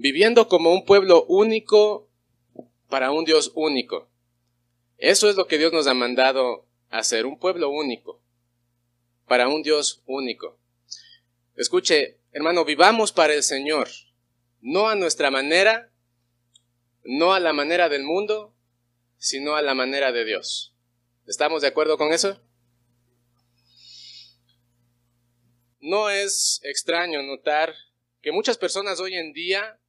viviendo como un pueblo único para un Dios único. Eso es lo que Dios nos ha mandado hacer, un pueblo único, para un Dios único. Escuche, hermano, vivamos para el Señor, no a nuestra manera, no a la manera del mundo, sino a la manera de Dios. ¿Estamos de acuerdo con eso? No es extraño notar que muchas personas hoy en día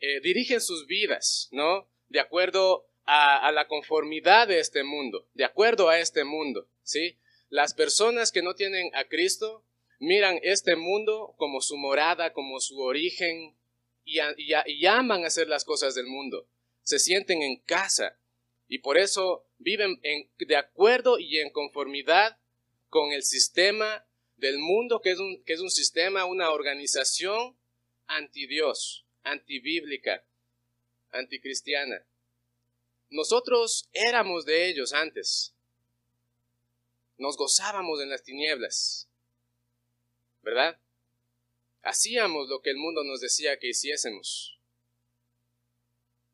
eh, dirigen sus vidas, ¿no? De acuerdo a, a, la conformidad de este mundo, de acuerdo a este mundo, ¿sí? Las personas que no tienen a Cristo miran este mundo como su morada, como su origen, y, y, y aman hacer las cosas del mundo. Se sienten en casa y por eso viven en, de acuerdo y en conformidad con el sistema del mundo, que es un, que es un sistema, una organización anti Dios, antibíblica, anticristiana. Nosotros éramos de ellos antes. Nos gozábamos en las tinieblas. ¿Verdad? Hacíamos lo que el mundo nos decía que hiciésemos.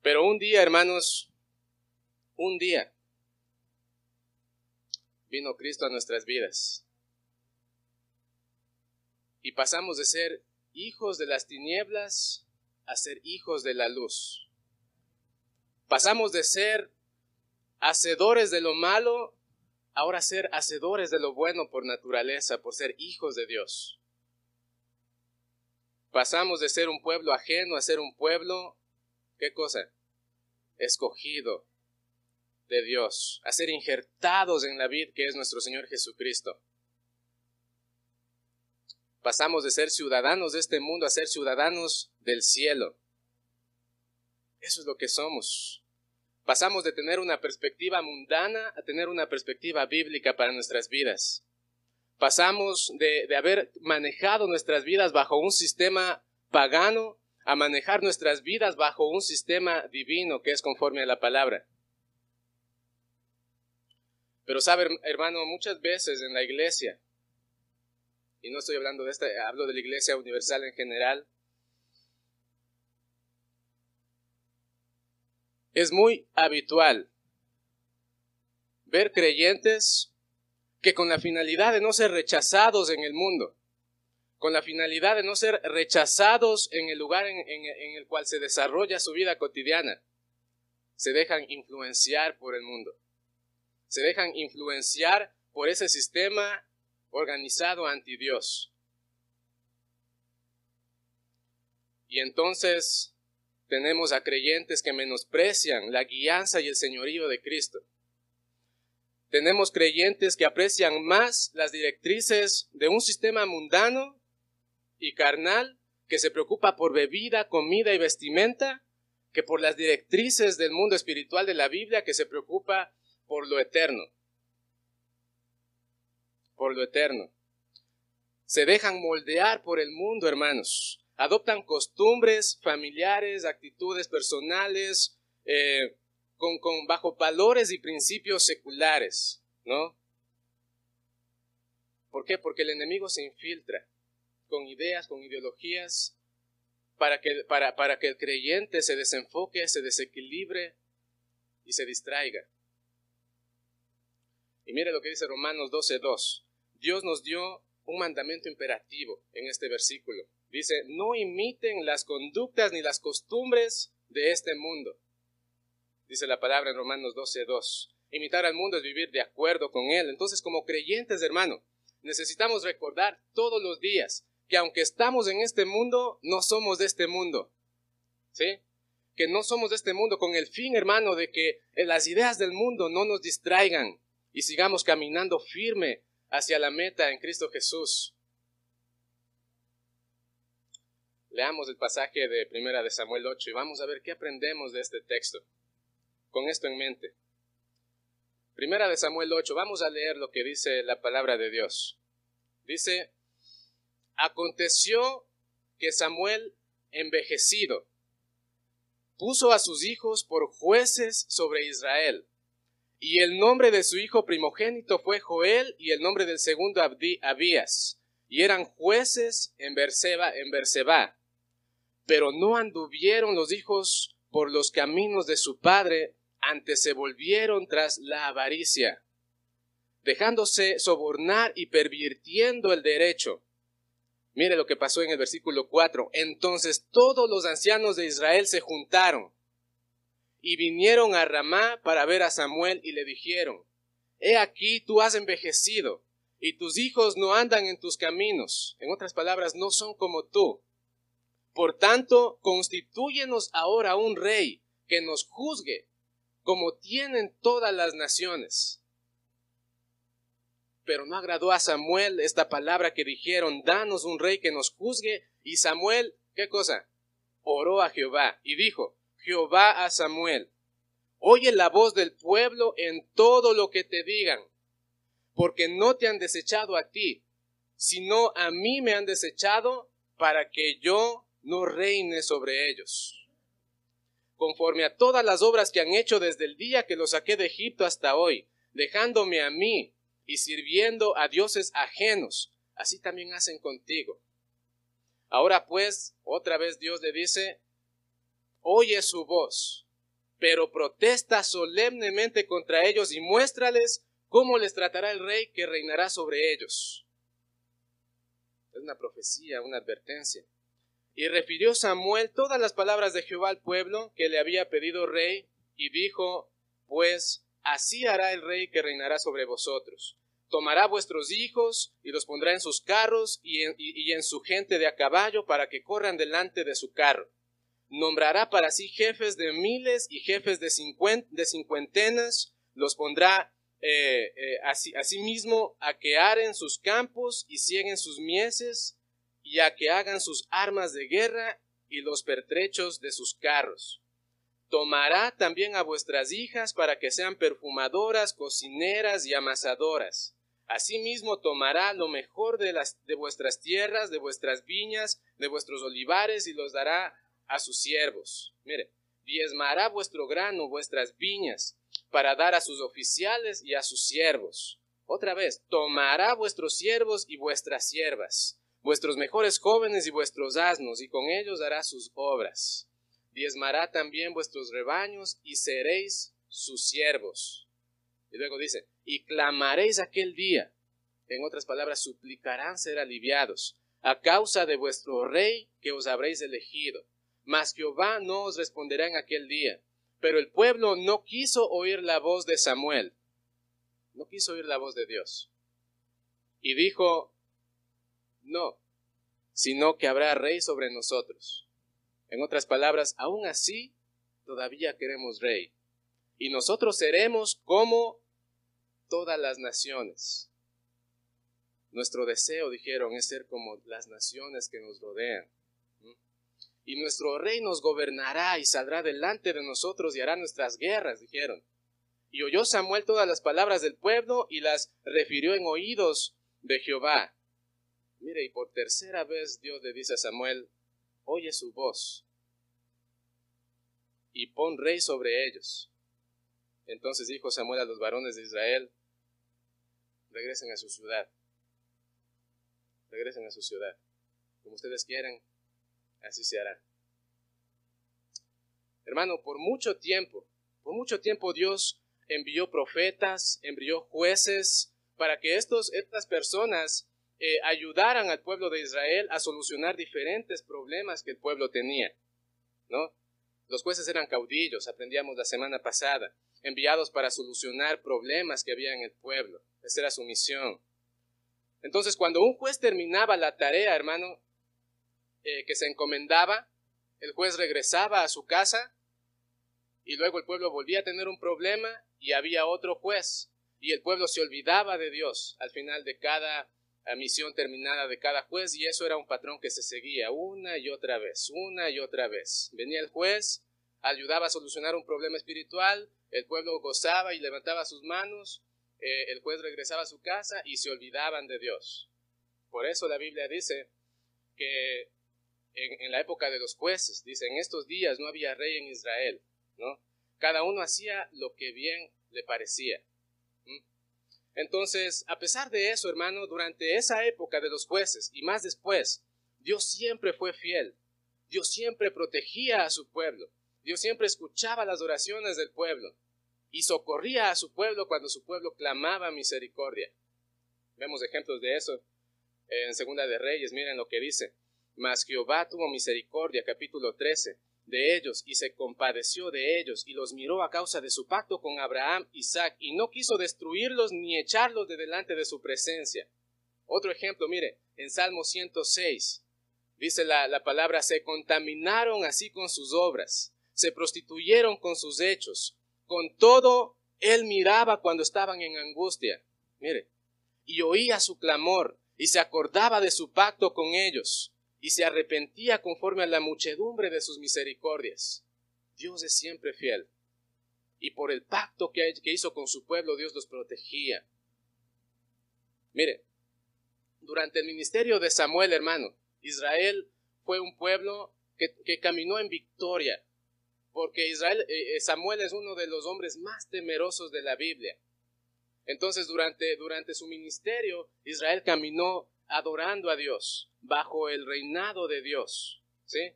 Pero un día, hermanos, un día vino Cristo a nuestras vidas. Y pasamos de ser hijos de las tinieblas a ser hijos de la luz. Pasamos de ser hacedores de lo malo, ahora a ser hacedores de lo bueno por naturaleza, por ser hijos de Dios. Pasamos de ser un pueblo ajeno a ser un pueblo, ¿qué cosa? Escogido de Dios, a ser injertados en la vid que es nuestro Señor Jesucristo. Pasamos de ser ciudadanos de este mundo a ser ciudadanos del cielo. Eso es lo que somos. Pasamos de tener una perspectiva mundana a tener una perspectiva bíblica para nuestras vidas. Pasamos de, de haber manejado nuestras vidas bajo un sistema pagano a manejar nuestras vidas bajo un sistema divino que es conforme a la palabra. Pero sabe, hermano, muchas veces en la iglesia y no estoy hablando de esta, hablo de la Iglesia Universal en general, es muy habitual ver creyentes que con la finalidad de no ser rechazados en el mundo, con la finalidad de no ser rechazados en el lugar en, el cual se desarrolla su vida cotidiana, se dejan influenciar por el mundo, se dejan influenciar por ese sistema organizado anti Dios. Y entonces tenemos a creyentes que menosprecian la guianza y el señorío de Cristo. Tenemos creyentes que aprecian más las directrices de un sistema mundano y carnal que se preocupa por bebida, comida y vestimenta que por las directrices del mundo espiritual de la Biblia que se preocupa por lo eterno por lo eterno. Se dejan moldear por el mundo, hermanos. Adoptan costumbres familiares, actitudes personales, eh, con, con, bajo valores y principios seculares, ¿no? ¿Por qué? Porque el enemigo se infiltra con ideas, con ideologías, para que, para, para que el creyente se desenfoque, se desequilibre y se distraiga. Y mire lo que dice Romanos 12.2. Dios nos dio un mandamiento imperativo en este versículo. Dice, no imiten las conductas ni las costumbres de este mundo. Dice la palabra en Romanos 12.2. Imitar al mundo es vivir de acuerdo con él. Entonces, como creyentes, hermano, necesitamos recordar todos los días que aunque estamos en este mundo, no somos de este mundo. ¿Sí? Que no somos de este mundo con el fin, hermano, de que las ideas del mundo no nos distraigan y sigamos caminando firme hacia la meta en Cristo Jesús. Leamos el pasaje de Primera de Samuel 8 y vamos a ver qué aprendemos de este texto. Con esto en mente. Primera de Samuel 8, vamos a leer lo que dice la palabra de Dios. Dice, aconteció que Samuel, envejecido, puso a sus hijos por jueces sobre Israel y el nombre de su hijo primogénito fue Joel y el nombre del segundo Abías. Y eran jueces en Berseba, en Berseba. Pero no anduvieron los hijos por los caminos de su padre, antes se volvieron tras la avaricia, dejándose sobornar y pervirtiendo el derecho. Mire lo que pasó en el versículo 4. Entonces todos los ancianos de Israel se juntaron y vinieron a Ramá para ver a Samuel y le dijeron, He aquí tú has envejecido y tus hijos no andan en tus caminos. En otras palabras, no son como tú. Por tanto, constitúyenos ahora un rey que nos juzgue como tienen todas las naciones. Pero no agradó a Samuel esta palabra que dijeron, danos un rey que nos juzgue. Y Samuel, ¿qué cosa? Oró a Jehová y dijo, Jehová a Samuel, oye la voz del pueblo en todo lo que te digan, porque no te han desechado a ti, sino a mí me han desechado para que yo no reine sobre ellos. Conforme a todas las obras que han hecho desde el día que los saqué de Egipto hasta hoy, dejándome a mí y sirviendo a dioses ajenos, así también hacen contigo. Ahora pues, otra vez Dios le dice, oye su voz, pero protesta solemnemente contra ellos y muéstrales cómo les tratará el rey que reinará sobre ellos. Es una profecía, una advertencia. Y refirió Samuel todas las palabras de Jehová al pueblo que le había pedido rey, y dijo, pues así hará el rey que reinará sobre vosotros. Tomará vuestros hijos y los pondrá en sus carros y en, su gente de a caballo para que corran delante de su carro nombrará para sí jefes de miles y jefes de, cincuentenas, los pondrá eh, eh, así, asimismo a que aren sus campos y cieguen sus mieses, y a que hagan sus armas de guerra y los pertrechos de sus carros. Tomará también a vuestras hijas para que sean perfumadoras, cocineras y amasadoras. Asimismo tomará lo mejor de, las, de vuestras tierras, de vuestras viñas, de vuestros olivares, y los dará a sus siervos. Mire, diezmará vuestro grano, vuestras viñas, para dar a sus oficiales y a sus siervos. Otra vez, tomará vuestros siervos y vuestras siervas, vuestros mejores jóvenes y vuestros asnos, y con ellos hará sus obras. Diezmará también vuestros rebaños y seréis sus siervos. Y luego dice, y clamaréis aquel día. En otras palabras, suplicarán ser aliviados a causa de vuestro rey que os habréis elegido mas Jehová no os responderá en aquel día. Pero el pueblo no quiso oír la voz de Samuel, no quiso oír la voz de Dios. Y dijo, no, sino que habrá rey sobre nosotros. En otras palabras, aún así, todavía queremos rey. Y nosotros seremos como todas las naciones. Nuestro deseo, dijeron, es ser como las naciones que nos rodean y nuestro rey nos gobernará y saldrá delante de nosotros y hará nuestras guerras, dijeron. Y oyó Samuel todas las palabras del pueblo y las refirió en oídos de Jehová. Mire, y por tercera vez Dios le dice a Samuel, oye su voz y pon rey sobre ellos. Entonces dijo Samuel a los varones de Israel, regresen a su ciudad, regresen a su ciudad, como ustedes quieran, así se hará. Hermano, por mucho tiempo, por mucho tiempo Dios envió profetas, envió jueces, para que estos, estas personas eh, ayudaran al pueblo de Israel a solucionar diferentes problemas que el pueblo tenía. ¿no? Los jueces eran caudillos, aprendíamos la semana pasada, enviados para solucionar problemas que había en el pueblo. Esa era su misión. Entonces, cuando un juez terminaba la tarea, hermano, eh, que se encomendaba, el juez regresaba a su casa y luego el pueblo volvía a tener un problema y había otro juez y el pueblo se olvidaba de Dios al final de cada misión terminada de cada juez y eso era un patrón que se seguía una y otra vez, una y otra vez. Venía el juez, ayudaba a solucionar un problema espiritual, el pueblo gozaba y levantaba sus manos, eh, el juez regresaba a su casa y se olvidaban de Dios. Por eso la Biblia dice que en, la época de los jueces, dice, en estos días no había rey en Israel, ¿no? Cada uno hacía lo que bien le parecía. Entonces, a pesar de eso, hermano, durante esa época de los jueces y más después, Dios siempre fue fiel. Dios siempre protegía a su pueblo. Dios siempre escuchaba las oraciones del pueblo y socorría a su pueblo cuando su pueblo clamaba misericordia. Vemos ejemplos de eso en Segunda de Reyes, miren lo que dice. Mas Jehová tuvo misericordia, capítulo 13, de ellos y se compadeció de ellos y los miró a causa de su pacto con Abraham, Isaac, y no quiso destruirlos ni echarlos de delante de su presencia. Otro ejemplo, mire, en Salmo 106, dice la, la palabra, se contaminaron así con sus obras, se prostituyeron con sus hechos, con todo él miraba cuando estaban en angustia, mire, y oía su clamor, y se acordaba de su pacto con ellos, y se arrepentía conforme a la muchedumbre de sus misericordias. Dios es siempre fiel. Y por el pacto que hizo con su pueblo, Dios los protegía. Mire, durante el ministerio de Samuel, hermano, Israel fue un pueblo que, caminó en victoria, porque Israel, eh, eh, Samuel es uno de los hombres más temerosos de la Biblia. Entonces, durante, durante su ministerio, Israel caminó adorando a Dios, bajo el reinado de Dios. ¿Sí?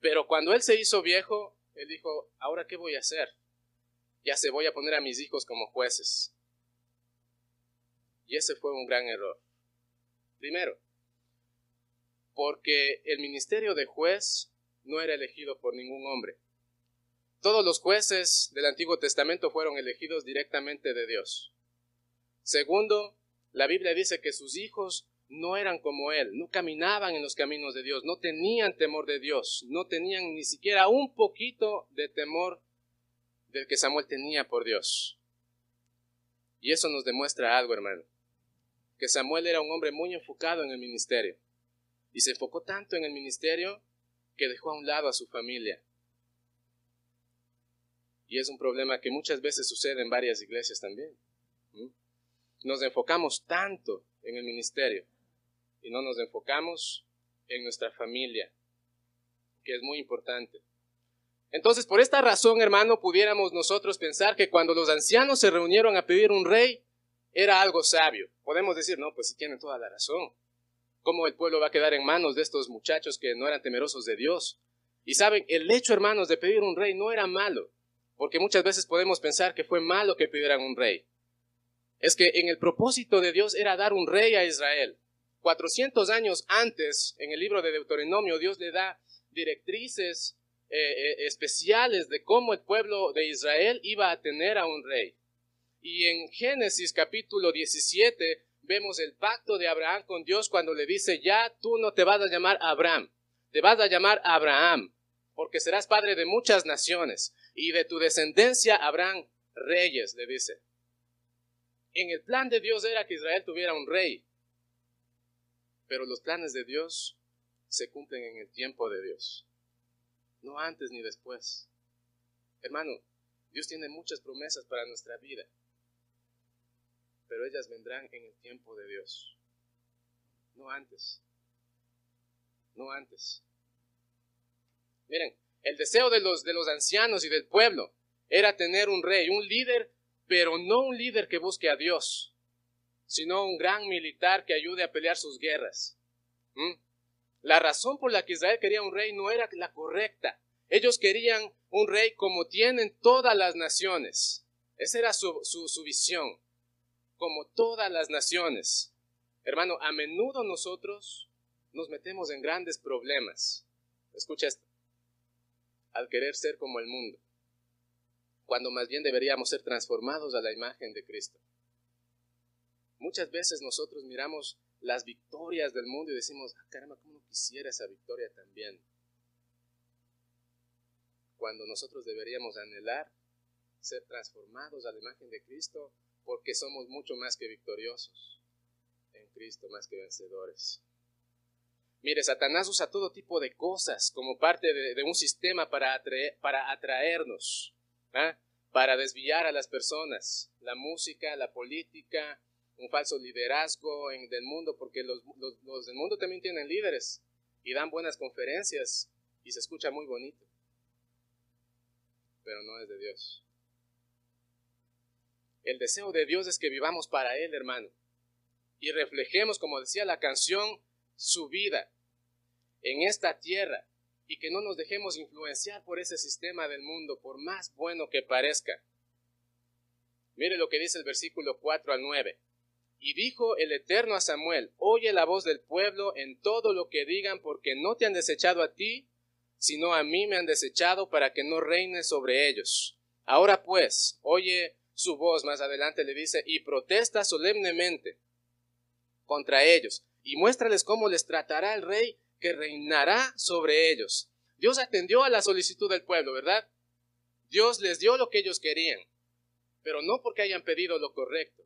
Pero cuando él se hizo viejo, él dijo, ¿ahora qué voy a hacer? Ya se voy a poner a mis hijos como jueces. Y ese fue un gran error. Primero, porque el ministerio de juez no era elegido por ningún hombre. Todos los jueces del Antiguo Testamento fueron elegidos directamente de Dios. Segundo, la Biblia dice que sus hijos no eran como él, no caminaban en los caminos de Dios, no tenían temor de Dios, no tenían ni siquiera un poquito de temor del que Samuel tenía por Dios. Y eso nos demuestra algo, hermano, que Samuel era un hombre muy enfocado en el ministerio, y se enfocó tanto en el ministerio que dejó a un lado a su familia. Y es un problema que muchas veces sucede en varias iglesias también nos enfocamos tanto en el ministerio y no nos enfocamos en nuestra familia, que es muy importante. Entonces, por esta razón, hermano, pudiéramos nosotros pensar que cuando los ancianos se reunieron a pedir un rey, era algo sabio. Podemos decir, no, pues si tienen toda la razón. ¿Cómo el pueblo va a quedar en manos de estos muchachos que no eran temerosos de Dios? Y saben, el hecho, hermanos, de pedir un rey no era malo, porque muchas veces podemos pensar que fue malo que pidieran un rey es que en el propósito de Dios era dar un rey a Israel. 400 años antes, en el libro de Deuteronomio, Dios le da directrices eh, eh, especiales de cómo el pueblo de Israel iba a tener a un rey. Y en Génesis capítulo 17 vemos el pacto de Abraham con Dios cuando le dice, ya tú no te vas a llamar Abraham, te vas a llamar Abraham, porque serás padre de muchas naciones, y de tu descendencia habrán reyes, le dice. En el plan de Dios era que Israel tuviera un rey, pero los planes de Dios se cumplen en el tiempo de Dios, no antes ni después. Hermano, Dios tiene muchas promesas para nuestra vida, pero ellas vendrán en el tiempo de Dios, no antes, no antes. Miren, el deseo de los, de los ancianos y del pueblo era tener un rey, un líder pero no un líder que busque a Dios, sino un gran militar que ayude a pelear sus guerras. ¿Mm? La razón por la que Israel quería un rey no era la correcta. Ellos querían un rey como tienen todas las naciones. Esa era su, su visión, como todas las naciones. Hermano, a menudo nosotros nos metemos en grandes problemas. Escucha esto. Al querer ser como el mundo cuando más bien deberíamos ser transformados a la imagen de Cristo. Muchas veces nosotros miramos las victorias del mundo y decimos, ah, caramba, ¿cómo no quisiera esa victoria también? Cuando nosotros deberíamos anhelar ser transformados a la imagen de Cristo porque somos mucho más que victoriosos en Cristo, más que vencedores. Mire, Satanás usa todo tipo de cosas como parte de, un sistema para, para atraernos ¿ah? para desviar a las personas, la música, la política, un falso liderazgo en, del mundo, porque los, los del mundo también tienen líderes y dan buenas conferencias y se escucha muy bonito, pero no es de Dios. El deseo de Dios es que vivamos para Él, hermano, y reflejemos, como decía la canción, su vida. en esta tierra y que no nos dejemos influenciar por ese sistema del mundo, por más bueno que parezca. Mire lo que dice el versículo 4 al 9. Y dijo el Eterno a Samuel, oye la voz del pueblo en todo lo que digan, porque no te han desechado a ti, sino a mí me han desechado para que no reine sobre ellos. Ahora pues, oye su voz, más adelante le dice, y protesta solemnemente contra ellos, y muéstrales cómo les tratará el rey que reinará sobre ellos. Dios atendió a la solicitud del pueblo, ¿verdad? Dios les dio lo que ellos querían, pero no porque hayan pedido lo correcto,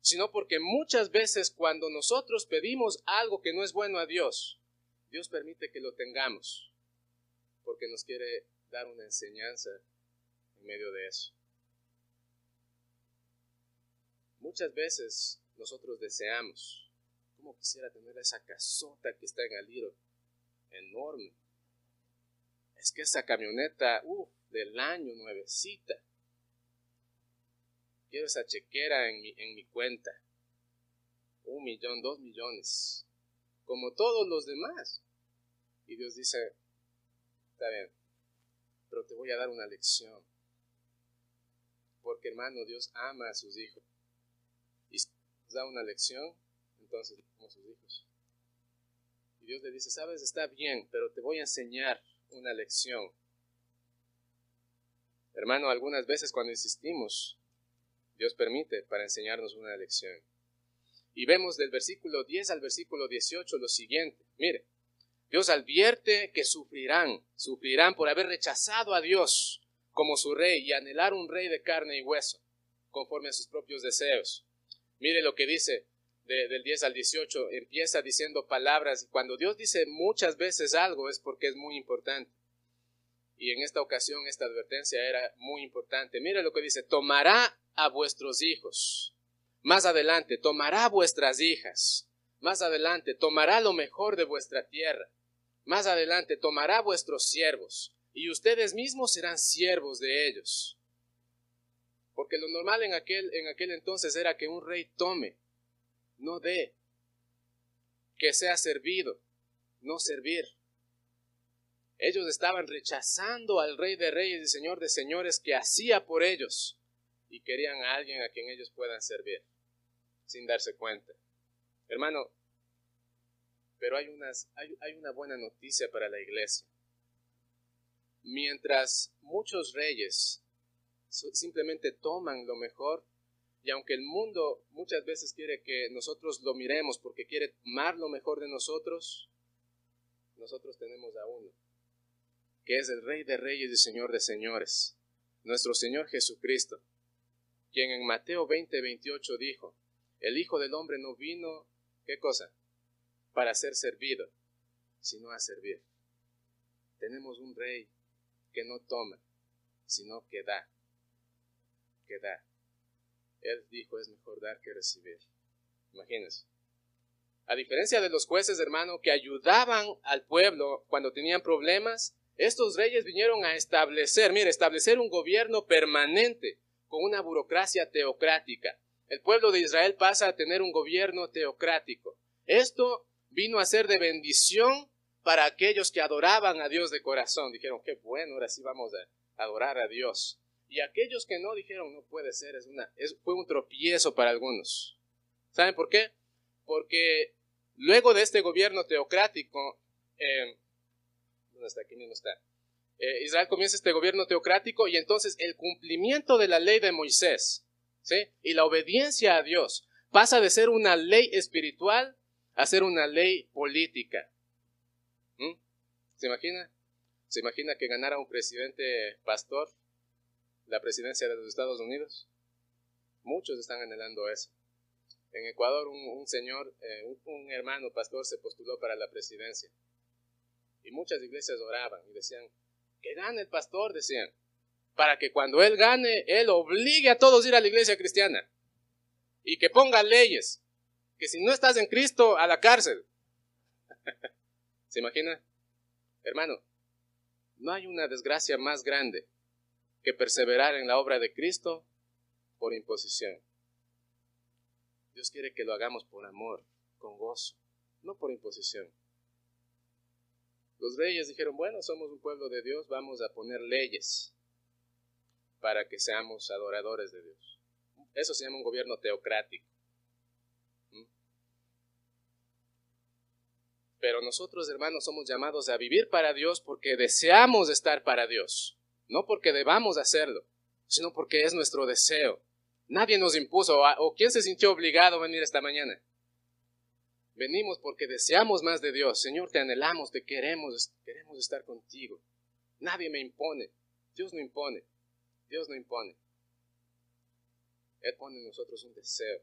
sino porque muchas veces cuando nosotros pedimos algo que no es bueno a Dios, Dios permite que lo tengamos, porque nos quiere dar una enseñanza en medio de eso. Muchas veces nosotros deseamos, como quisiera tener esa casota que está en Aliro, enorme. Es que esa camioneta, uff, del año, nuevecita. Quiero esa chequera en mi, en mi cuenta. Un millón, dos millones. Como todos los demás. Y Dios dice, está bien, pero te voy a dar una lección. Porque hermano, Dios ama a sus hijos. Y si da una lección, entonces somos sus hijos. Y Dios le dice, sabes, está bien, pero te voy a enseñar una lección. Hermano, algunas veces cuando insistimos, Dios permite para enseñarnos una lección. Y vemos del versículo 10 al versículo 18 lo siguiente. Mire, Dios advierte que sufrirán, sufrirán por haber rechazado a Dios como su rey y anhelar un rey de carne y hueso, conforme a sus propios deseos. Mire lo que dice del 10 al 18, empieza diciendo palabras. Cuando Dios dice muchas veces algo es porque es muy importante. Y en esta ocasión esta advertencia era muy importante. Mire lo que dice, tomará a vuestros hijos. Más adelante, tomará vuestras hijas. Más adelante, tomará lo mejor de vuestra tierra. Más adelante, tomará vuestros siervos. Y ustedes mismos serán siervos de ellos. Porque lo normal en aquel, en aquel entonces era que un rey tome no dé, que sea servido, no servir. Ellos estaban rechazando al Rey de Reyes y Señor de Señores que hacía por ellos y querían a alguien a quien ellos puedan servir sin darse cuenta. Hermano, pero hay, unas, hay, hay una buena noticia para la iglesia. Mientras muchos reyes simplemente toman lo mejor y aunque el mundo muchas veces quiere que nosotros lo miremos porque quiere tomar lo mejor de nosotros, nosotros tenemos a uno, que es el Rey de Reyes y Señor de Señores, nuestro Señor Jesucristo, quien en Mateo 20, 28 dijo, el Hijo del Hombre no vino, ¿qué cosa? Para ser servido, sino a servir. Tenemos un Rey que no toma, sino que da, que da. Él dijo, es mejor dar que recibir. Imagínense. A diferencia de los jueces, hermano, que ayudaban al pueblo cuando tenían problemas, estos reyes vinieron a establecer, mire, establecer un gobierno permanente con una burocracia teocrática. El pueblo de Israel pasa a tener un gobierno teocrático. Esto vino a ser de bendición para aquellos que adoraban a Dios de corazón. Dijeron, qué bueno, ahora sí vamos a adorar a Dios. Y aquellos que no dijeron, no puede ser, es una, es, fue un tropiezo para algunos. ¿Saben por qué? Porque luego de este gobierno teocrático, eh, ¿dónde está? Aquí mismo está. Eh, Israel comienza este gobierno teocrático y entonces el cumplimiento de la ley de Moisés ¿sí? y la obediencia a Dios pasa de ser una ley espiritual a ser una ley política. ¿Mm? ¿Se imagina? ¿Se imagina que ganara un presidente pastor? La presidencia de los Estados Unidos. Muchos están anhelando eso. En Ecuador un, señor, eh, un, hermano pastor se postuló para la presidencia. Y muchas iglesias oraban y decían, que gane el pastor, decían, para que cuando él gane, él obligue a todos a ir a la iglesia cristiana. Y que ponga leyes, que si no estás en Cristo, a la cárcel. ¿Se imagina? Hermano, no hay una desgracia más grande que perseverar en la obra de Cristo por imposición. Dios quiere que lo hagamos por amor, con gozo, no por imposición. Los reyes dijeron, bueno, somos un pueblo de Dios, vamos a poner leyes para que seamos adoradores de Dios. Eso se llama un gobierno teocrático. ¿Mm? Pero nosotros, hermanos, somos llamados a vivir para Dios porque deseamos estar para Dios, no porque debamos hacerlo, sino porque es nuestro deseo. Nadie nos impuso, o quién se sintió obligado a venir esta mañana. Venimos porque deseamos más de Dios. Señor, te anhelamos, te queremos, queremos estar contigo. Nadie me impone. Dios no impone. Dios no impone. Él pone en nosotros un deseo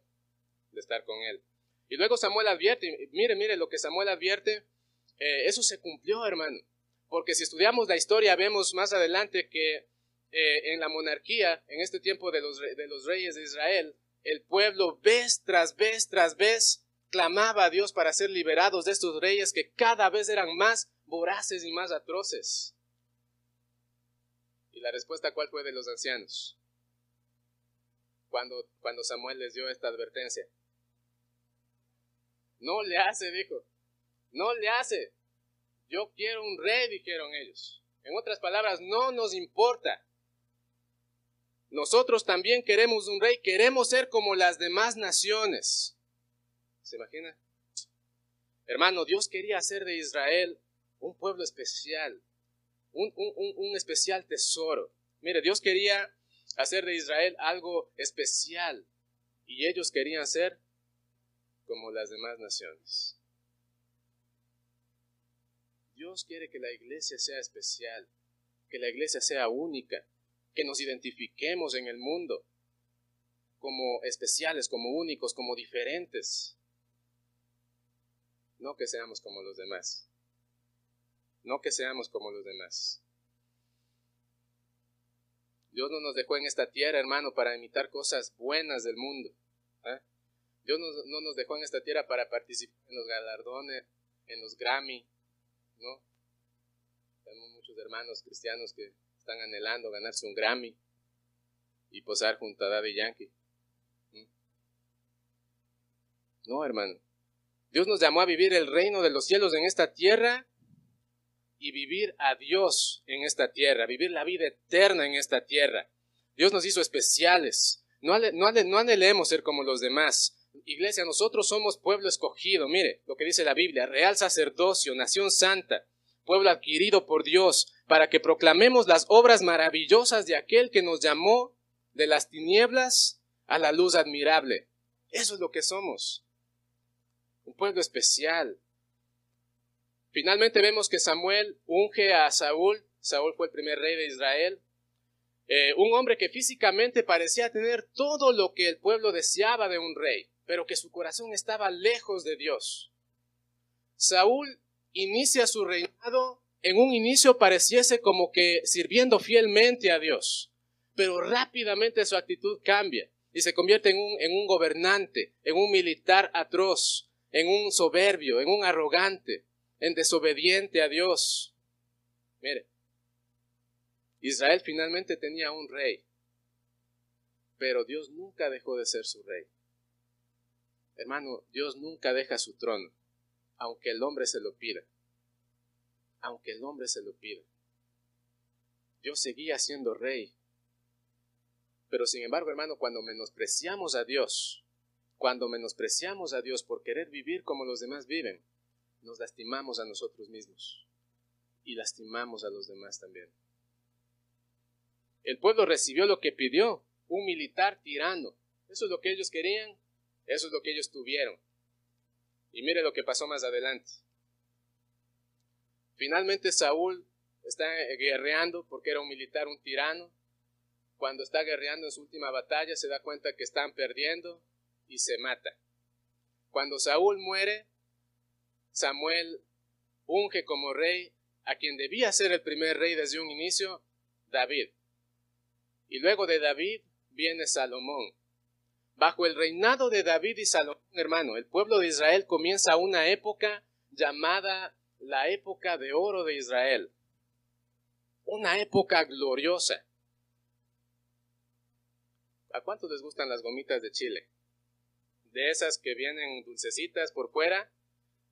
de estar con Él. Y luego Samuel advierte, mire, mire lo que Samuel advierte, eh, eso se cumplió, hermano. Porque si estudiamos la historia, vemos más adelante que eh, en la monarquía, en este tiempo de los, de los reyes de Israel, el pueblo vez tras vez tras vez clamaba a Dios para ser liberados de estos reyes que cada vez eran más voraces y más atroces. ¿Y la respuesta cuál fue de los ancianos? Cuando, cuando Samuel les dio esta advertencia. No le hace, dijo. No le hace. Yo quiero un rey, dijeron ellos. En otras palabras, no nos importa. Nosotros también queremos un rey, queremos ser como las demás naciones. ¿Se imagina? Hermano, Dios quería hacer de Israel un pueblo especial, un, un, especial tesoro. Mire, Dios quería hacer de Israel algo especial y ellos querían ser como las demás naciones. Dios quiere que la iglesia sea especial, que la iglesia sea única, que nos identifiquemos en el mundo como especiales, como únicos, como diferentes. No que seamos como los demás. No que seamos como los demás. Dios no nos dejó en esta tierra, hermano, para imitar cosas buenas del mundo. ¿eh? Dios no, nos dejó en esta tierra para participar en los galardones, en los Grammy, ¿no? Tenemos muchos hermanos cristianos que están anhelando ganarse un Grammy y posar junto a Daddy Yankee. No, hermano. Dios nos llamó a vivir el reino de los cielos en esta tierra y vivir a Dios en esta tierra, vivir la vida eterna en esta tierra. Dios nos hizo especiales. No, no, no anhelemos ser como los demás. Iglesia, nosotros somos pueblo escogido. Mire lo que dice la Biblia, real sacerdocio, nación santa, pueblo adquirido por Dios, para que proclamemos las obras maravillosas de aquel que nos llamó de las tinieblas a la luz admirable. Eso es lo que somos. Un pueblo especial. Finalmente vemos que Samuel unge a Saúl. Saúl fue el primer rey de Israel. Eh, un hombre que físicamente parecía tener todo lo que el pueblo deseaba de un rey, pero que su corazón estaba lejos de Dios. Saúl inicia su reinado, en un inicio pareciese como que sirviendo fielmente a Dios, pero rápidamente su actitud cambia y se convierte en un, en un gobernante, en un militar atroz, en un soberbio, en un arrogante, en desobediente a Dios. Mire, Israel finalmente tenía un rey, pero Dios nunca dejó de ser su rey. Hermano, Dios nunca deja su trono aunque el hombre se lo pida. Aunque el hombre se lo pida. Dios seguía siendo rey. Pero sin embargo, hermano, cuando menospreciamos a Dios, cuando menospreciamos a Dios por querer vivir como los demás viven, nos lastimamos a nosotros mismos y lastimamos a los demás también. El pueblo recibió lo que pidió, un militar tirano. Eso es lo que ellos querían, eso es lo que ellos tuvieron. Y mire lo que pasó más adelante. Finalmente Saúl está guerreando porque era un militar, un tirano. Cuando está guerreando en su última batalla se da cuenta que están perdiendo y se mata. Cuando Saúl muere, Samuel unge como rey a quien debía ser el primer rey desde un inicio, David. Y luego de David viene Salomón. Bajo el reinado de David y Salomón, hermano, el pueblo de Israel comienza una época llamada la época de oro de Israel. Una época gloriosa. ¿A cuántos les gustan las gomitas de chile? De esas que vienen dulcecitas por fuera,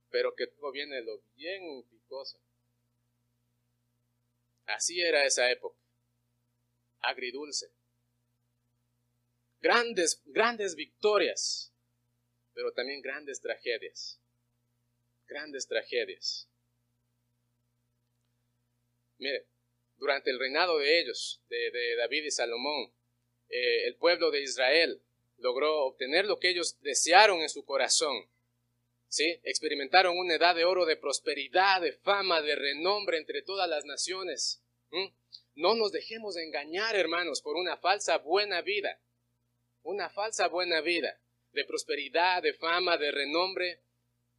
pero que luego viene lo bien picoso. Así era esa época. Agridulce. Grandes, grandes victorias, pero también grandes tragedias. Grandes tragedias. Mire, durante el reinado de ellos, de, David y Salomón, eh, el pueblo de Israel logró obtener lo que ellos desearon en su corazón. ¿Sí? Experimentaron una edad de oro de prosperidad, de fama, de renombre entre todas las naciones. No nos dejemos engañar, hermanos, por una falsa buena vida. Una falsa buena vida de prosperidad, de fama, de renombre.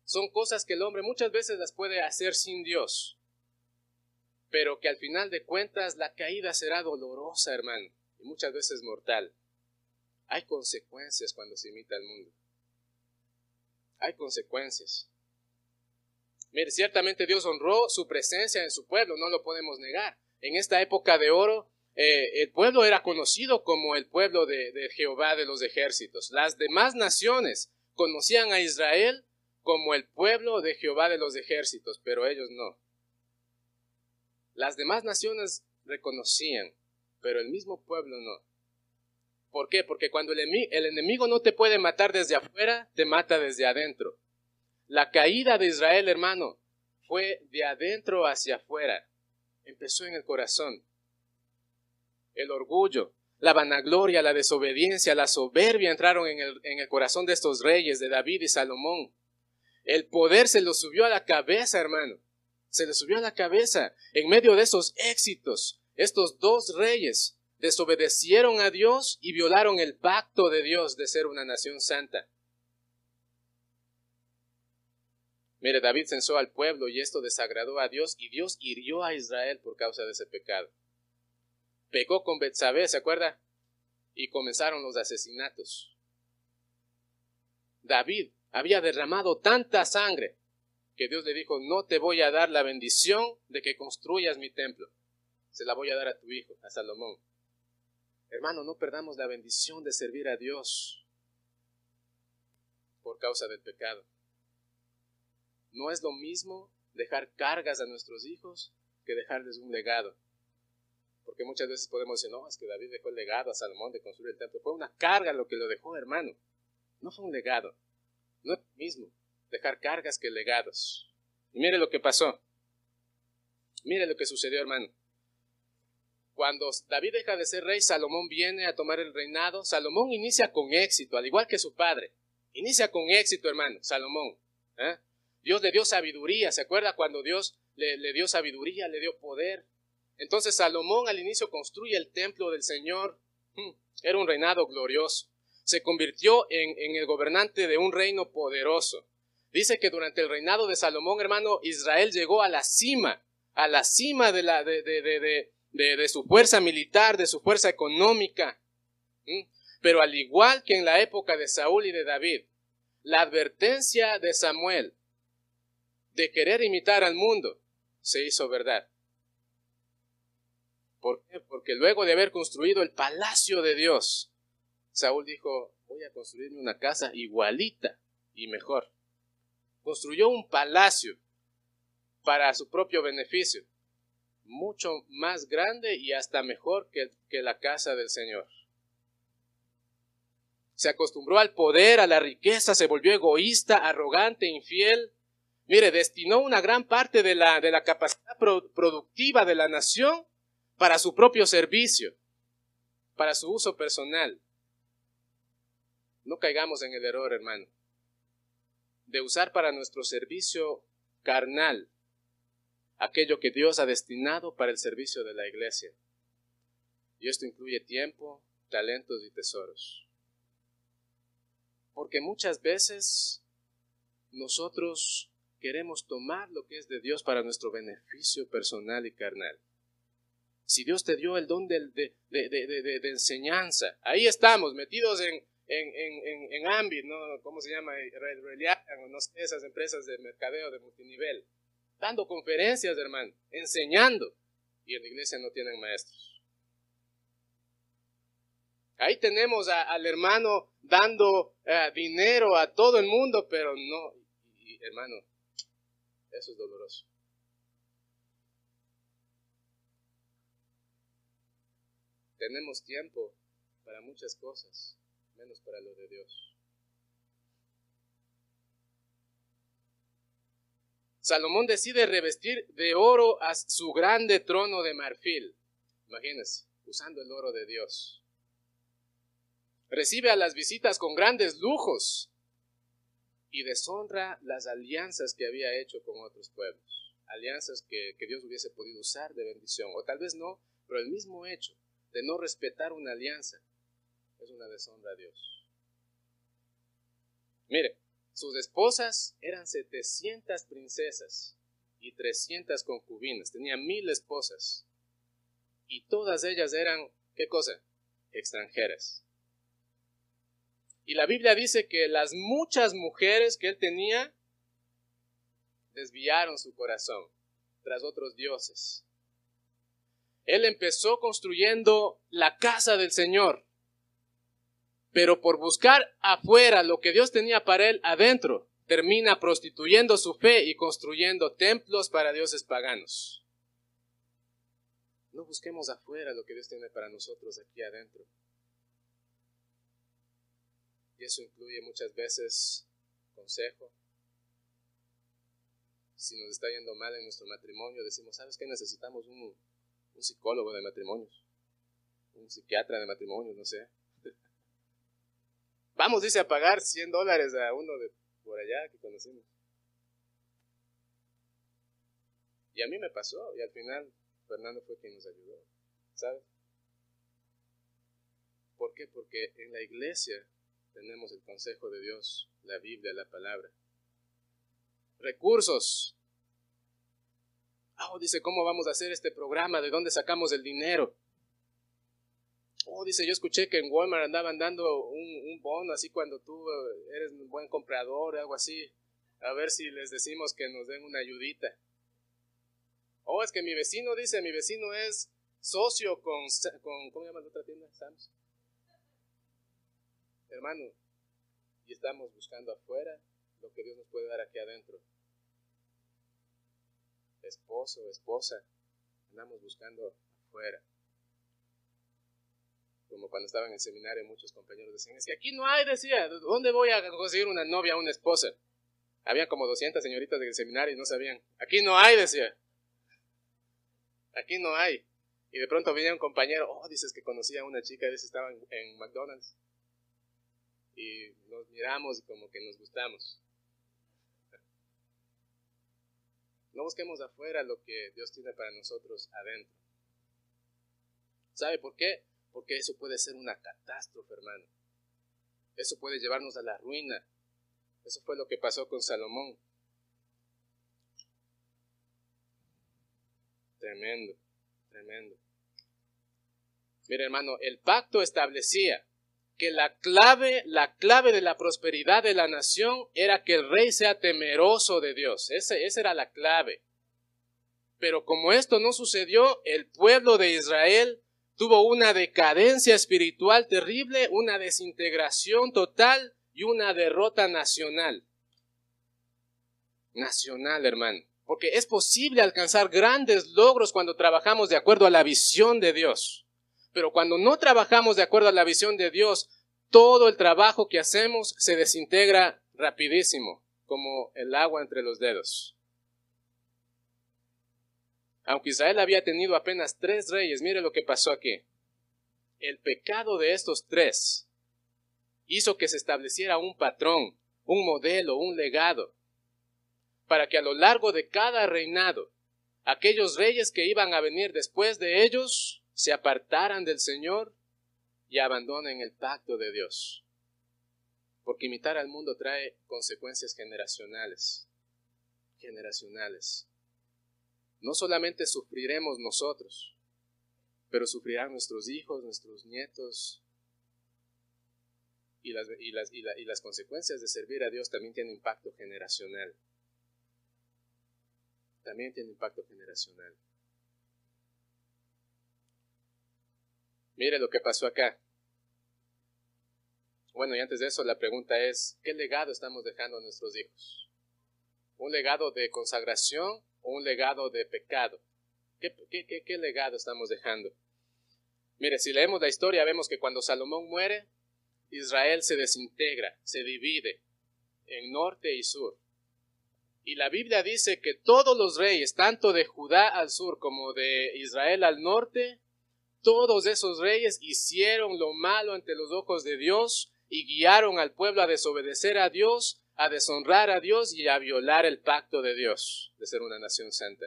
Son cosas que el hombre muchas veces las puede hacer sin Dios. Pero que al final de cuentas la caída será dolorosa, hermano, y muchas veces mortal. Hay consecuencias cuando se imita al mundo. Hay consecuencias. Mire, ciertamente Dios honró su presencia en su pueblo, no lo podemos negar. En esta época de oro, eh, el pueblo era conocido como el pueblo de, de Jehová de los ejércitos. Las demás naciones conocían a Israel como el pueblo de Jehová de los ejércitos, pero ellos no. Las demás naciones reconocían, pero el mismo pueblo no. ¿Por qué? Porque cuando el, enemigo no te puede matar desde afuera, te mata desde adentro. La caída de Israel, hermano, fue de adentro hacia afuera. Empezó en el corazón. El orgullo, la vanagloria, la desobediencia, la soberbia entraron en el, corazón de estos reyes, de David y Salomón. El poder se los subió a la cabeza, hermano. Se les subió a la cabeza. En medio de esos éxitos, estos dos reyes desobedecieron a Dios y violaron el pacto de Dios de ser una nación santa. Mire, David censó al pueblo y esto desagradó a Dios y Dios hirió a Israel por causa de ese pecado. Pecó con Betsabé, ¿se acuerda? Y comenzaron los asesinatos. David había derramado tanta sangre que Dios le dijo, no te voy a dar la bendición de que construyas mi templo. Se la voy a dar a tu hijo, a Salomón. Hermano, no perdamos la bendición de servir a Dios por causa del pecado. No es lo mismo dejar cargas a nuestros hijos que dejarles un legado. Porque muchas veces podemos decir, no, es que David dejó el legado a Salomón de construir el templo. Fue una carga lo que lo dejó, hermano. No fue un legado. No es lo mismo dejar cargas que legados. Y mire lo que pasó. Mire lo que sucedió, hermano. Cuando David deja de ser rey, Salomón viene a tomar el reinado. Salomón inicia con éxito, al igual que su padre. Inicia con éxito, hermano, Salomón. ¿eh? Dios le dio sabiduría. ¿Se acuerda cuando Dios le, dio sabiduría, le dio poder? Entonces Salomón al inicio construye el templo del Señor. Hmm, era un reinado glorioso. Se convirtió en, el gobernante de un reino poderoso. Dice que durante el reinado de Salomón, hermano, Israel llegó a la cima, a la cima de, la, de, de, de, su fuerza militar, de su fuerza económica. Pero al igual que en la época de Saúl y de David, la advertencia de Samuel de querer imitar al mundo se hizo verdad. ¿Por qué? Porque luego de haber construido el palacio de Dios, Saúl dijo, voy a construirme una casa igualita y mejor. Construyó un palacio para su propio beneficio mucho más grande y hasta mejor que, la casa del Señor. Se acostumbró al poder, a la riqueza, se volvió egoísta, arrogante, infiel. Mire, destinó una gran parte de la, de la capacidad productiva de la nación para su propio servicio, para su uso personal. No caigamos en el error, hermano, de usar para nuestro servicio carnal aquello que Dios ha destinado para el servicio de la iglesia. Y esto incluye tiempo, talentos y tesoros. Porque muchas veces nosotros queremos tomar lo que es de Dios para nuestro beneficio personal y carnal. Si Dios te dio el don de, de, enseñanza, ahí estamos, metidos en, en, en, en Ambit, ¿no? ¿Cómo se llama? No esas empresas de mercadeo de multinivel dando conferencias, hermano, enseñando. Y en la iglesia no tienen maestros. Ahí tenemos al hermano dando eh, dinero a todo el mundo, pero no, hermano, eso es doloroso. Tenemos tiempo para muchas cosas, menos para lo de Dios. Salomón decide revestir de oro a su grande trono de marfil. Imagínense, usando el oro de Dios. Recibe a las visitas con grandes lujos y deshonra las alianzas que había hecho con otros pueblos. Alianzas que, que Dios hubiese podido usar de bendición, o tal vez no, pero el mismo hecho de no respetar una alianza es una deshonra a Dios. Mire, sus esposas eran 700 princesas y 300 concubinas. Tenía mil esposas. Y todas ellas eran, ¿qué cosa? Extranjeras. Y la Biblia dice que las muchas mujeres que él tenía desviaron su corazón tras otros dioses. Él empezó construyendo la casa del Señor, pero por buscar afuera lo que Dios tenía para él adentro, termina prostituyendo su fe y construyendo templos para dioses paganos. No busquemos afuera lo que Dios tiene para nosotros aquí adentro. Y eso incluye muchas veces consejo. Si nos está yendo mal en nuestro matrimonio, decimos, ¿sabes qué? Necesitamos un, un psicólogo de matrimonios, un psiquiatra de matrimonios, no sé. Vamos, dice, a pagar 100 dólares a uno de por allá que conocimos. Y a mí me pasó, y al final Fernando fue quien nos ayudó, ¿sabes? ¿Por qué? Porque en la iglesia tenemos el consejo de Dios, la Biblia, la palabra. Recursos. Oh, dice, ¿cómo vamos a hacer este programa? ¿De dónde sacamos el dinero? Oh, dice, yo escuché que en Walmart andaban dando un, bono así cuando tú eh, eres un buen comprador, algo así. A ver si les decimos que nos den una ayudita. Oh, es que mi vecino dice, mi vecino es socio con, con ¿cómo se llama la otra tienda? Sam's. Hermano, y estamos buscando afuera lo que Dios nos puede dar aquí adentro. Esposo, esposa, andamos buscando afuera como cuando estaba en el seminario, muchos compañeros decían, es que aquí no hay, decía, ¿dónde voy a conseguir una novia, una esposa? Había como 200 señoritas del seminario y no sabían, aquí no hay, decía, aquí no hay. Y de pronto venía un compañero, oh, dices que conocía a una chica, dice, estaba en, McDonald's. Y nos miramos y como que nos gustamos. No busquemos afuera lo que Dios tiene para nosotros adentro. ¿Sabe por qué? porque eso puede ser una catástrofe, hermano. Eso puede llevarnos a la ruina. Eso fue lo que pasó con Salomón. Tremendo, tremendo. Mire, hermano, el pacto establecía que la clave, la clave de la prosperidad de la nación era que el rey sea temeroso de Dios. esa era la clave. Pero como esto no sucedió, el pueblo de Israel tuvo una decadencia espiritual terrible, una desintegración total y una derrota nacional. Nacional, hermano. Porque es posible alcanzar grandes logros cuando trabajamos de acuerdo a la visión de Dios. Pero cuando no trabajamos de acuerdo a la visión de Dios, todo el trabajo que hacemos se desintegra rapidísimo, como el agua entre los dedos. Aunque Israel había tenido apenas tres reyes, mire lo que pasó aquí. El pecado de estos tres hizo que se estableciera un patrón, un modelo, un legado, para que a lo largo de cada reinado, aquellos reyes que iban a venir después de ellos se apartaran del Señor y abandonen el pacto de Dios. Porque imitar al mundo trae consecuencias generacionales. Generacionales no solamente sufriremos nosotros, pero sufrirán nuestros hijos, nuestros nietos. Y las, y las, y las consecuencias de servir a Dios también tienen impacto generacional. También tiene impacto generacional. Mire lo que pasó acá. Bueno, y antes de eso, la pregunta es, ¿qué legado estamos dejando a nuestros hijos? ¿Un legado de consagración un legado de pecado. ¿Qué, legado estamos dejando? Mire, si leemos la historia, vemos que cuando Salomón muere, Israel se desintegra, se divide en norte y sur. Y la Biblia dice que todos los reyes, tanto de Judá al sur como de Israel al norte, todos esos reyes hicieron lo malo ante los ojos de Dios y guiaron al pueblo a desobedecer a Dios, a deshonrar a Dios y a violar el pacto de Dios de ser una nación santa.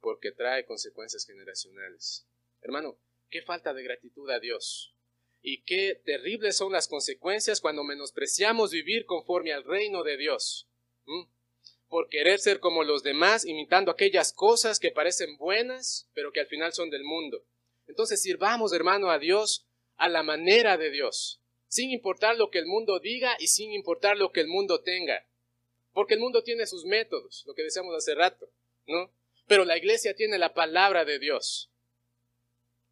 Porque trae consecuencias generacionales. Hermano, qué falta de gratitud a Dios. Y qué terribles son las consecuencias cuando menospreciamos vivir conforme al reino de Dios. Por querer ser como los demás, imitando aquellas cosas que parecen buenas, pero que al final son del mundo. Entonces sirvamos, hermano, a Dios a la manera de Dios, sin importar lo que el mundo diga y sin importar lo que el mundo tenga. Porque el mundo tiene sus métodos, lo que decíamos hace rato, ¿no? Pero la iglesia tiene la palabra de Dios.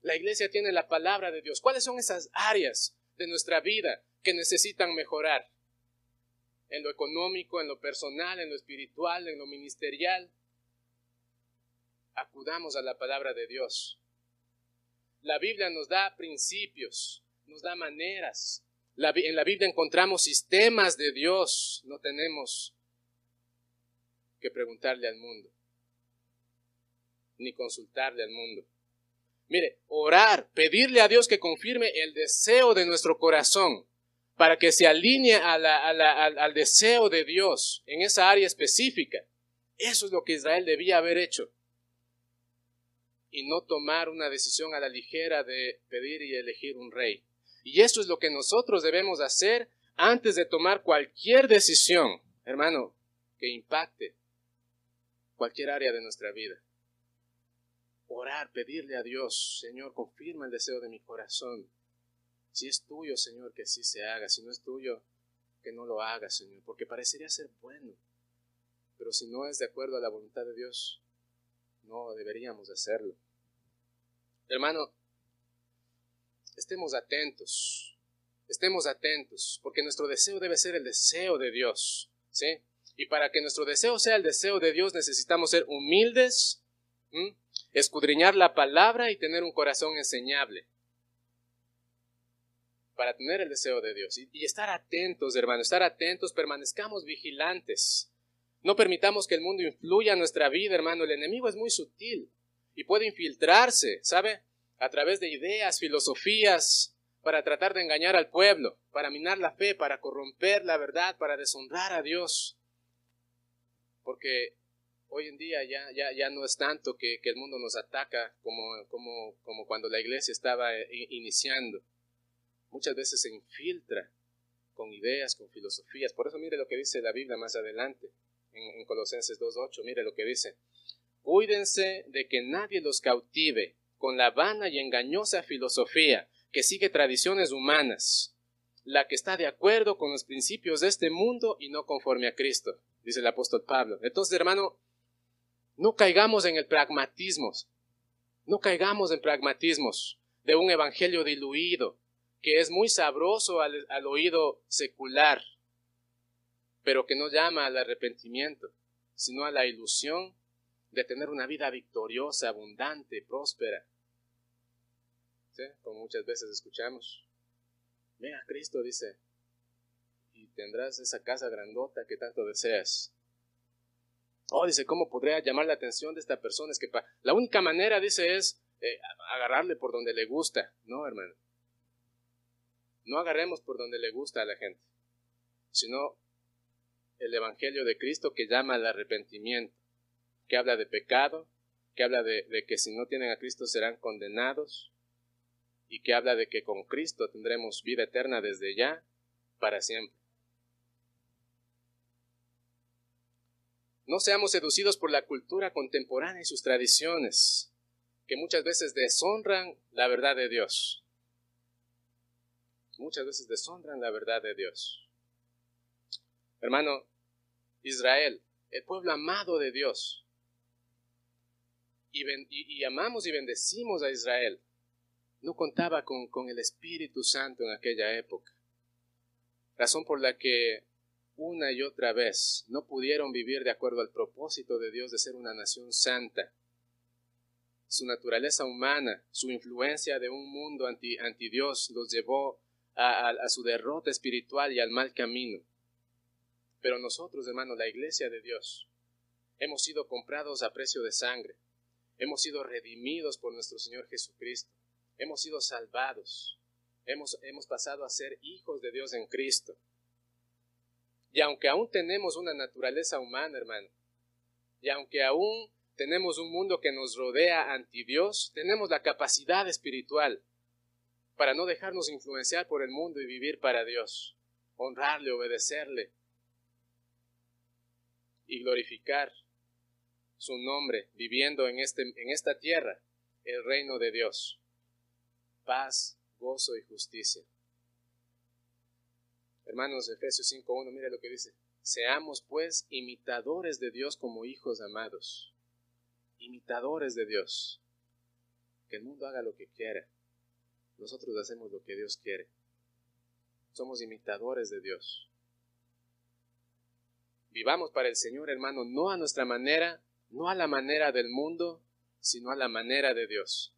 La iglesia tiene la palabra de Dios. ¿Cuáles son esas áreas de nuestra vida que necesitan mejorar? En lo económico, en lo personal, en lo espiritual, en lo ministerial. Acudamos a la palabra de Dios. La Biblia nos da principios, nos da maneras. en la Biblia encontramos sistemas de Dios. No tenemos que preguntarle al mundo, ni consultarle al mundo. Mire, orar, pedirle a Dios que confirme el deseo de nuestro corazón para que se alinee al, al deseo de Dios en esa área específica. Eso es lo que Israel debía haber hecho y no tomar una decisión a la ligera de pedir y elegir un rey. Y eso es lo que nosotros debemos hacer antes de tomar cualquier decisión, hermano, que impacte cualquier área de nuestra vida. Orar, pedirle a Dios, Señor, confirma el deseo de mi corazón. Si es tuyo, Señor, que así se haga. Si no es tuyo, que no lo haga, Señor, porque parecería ser bueno. Pero si no es de acuerdo a la voluntad de Dios, no deberíamos hacerlo. Hermano, estemos atentos, estemos atentos, porque nuestro deseo debe ser el deseo de Dios, ¿sí? Y para que nuestro deseo sea el deseo de Dios necesitamos ser humildes, escudriñar la palabra y tener un corazón enseñable para tener el deseo de Dios y, estar atentos, hermano, estar atentos, permanezcamos vigilantes. No permitamos que el mundo influya en nuestra vida, hermano. El enemigo es muy sutil y puede infiltrarse, ¿sabe? A través de ideas, filosofías, para tratar de engañar al pueblo, para minar la fe, para corromper la verdad, para deshonrar a Dios. Porque hoy en día ya, ya, ya no es tanto que, que el mundo nos ataca como, como, como cuando la iglesia estaba eh, iniciando. Muchas veces se infiltra con ideas, con filosofías. Por eso mire lo que dice la Biblia más adelante en, Colosenses 2.8, mire lo que dice. Cuídense de que nadie los cautive con la vana y engañosa filosofía que sigue tradiciones humanas, la que está de acuerdo con los principios de este mundo y no conforme a Cristo, dice el apóstol Pablo. Entonces, hermano, no caigamos en el pragmatismo, no caigamos en pragmatismos de un evangelio diluido, que es muy sabroso al oído secular, pero que no llama al arrepentimiento, sino a la ilusión de tener una vida victoriosa, abundante, próspera. ¿Sí? Como muchas veces escuchamos. Ven a Cristo, dice, y tendrás esa casa grandota que tanto deseas. Oh, dice, ¿cómo podría llamar la atención de esta persona? Es que la única manera, dice, es eh, agarrarle por donde le gusta. No, hermano. No agarremos por donde le gusta a la gente, sino el Evangelio de Cristo que llama al arrepentimiento, que habla de pecado, que habla de, que si no tienen a Cristo serán condenados y que habla de que con Cristo tendremos vida eterna desde ya para siempre. No seamos seducidos por la cultura contemporánea y sus tradiciones, que muchas veces deshonran la verdad de Dios. Muchas veces deshonran la verdad de Dios. Hermano, Israel, el pueblo amado de Dios. Y, amamos y bendecimos a Israel. No contaba con, con el Espíritu Santo en aquella época. Razón por la que una y otra vez no pudieron vivir de acuerdo al propósito de Dios de ser una nación santa. su naturaleza humana, su influencia de un mundo anti, anti Dios los llevó a, su derrota espiritual y al mal camino. Pero nosotros, hermanos, la iglesia de Dios, hemos sido comprados a precio de sangre, hemos sido redimidos por nuestro Señor Jesucristo, hemos sido salvados, hemos, hemos pasado a ser hijos de Dios en Cristo. Y aunque aún tenemos una naturaleza humana, hermano, y aunque aún tenemos un mundo que nos rodea anti Dios, tenemos la capacidad espiritual para no dejarnos influenciar por el mundo y vivir para Dios, honrarle, obedecerle y glorificar su nombre viviendo en, este, en esta tierra el reino de Dios. Paz, gozo y justicia. Hermanos, Efesios 5.1, mira lo que dice. Seamos pues imitadores de Dios como hijos amados. Imitadores de Dios. Que el mundo haga lo que quiera. Nosotros hacemos lo que Dios quiere. Somos imitadores de Dios. Vivamos para el Señor, hermano, no a nuestra manera, no a la manera del mundo, sino a la manera de Dios.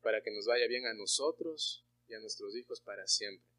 Para que nos vaya bien a nosotros y a nuestros hijos para siempre.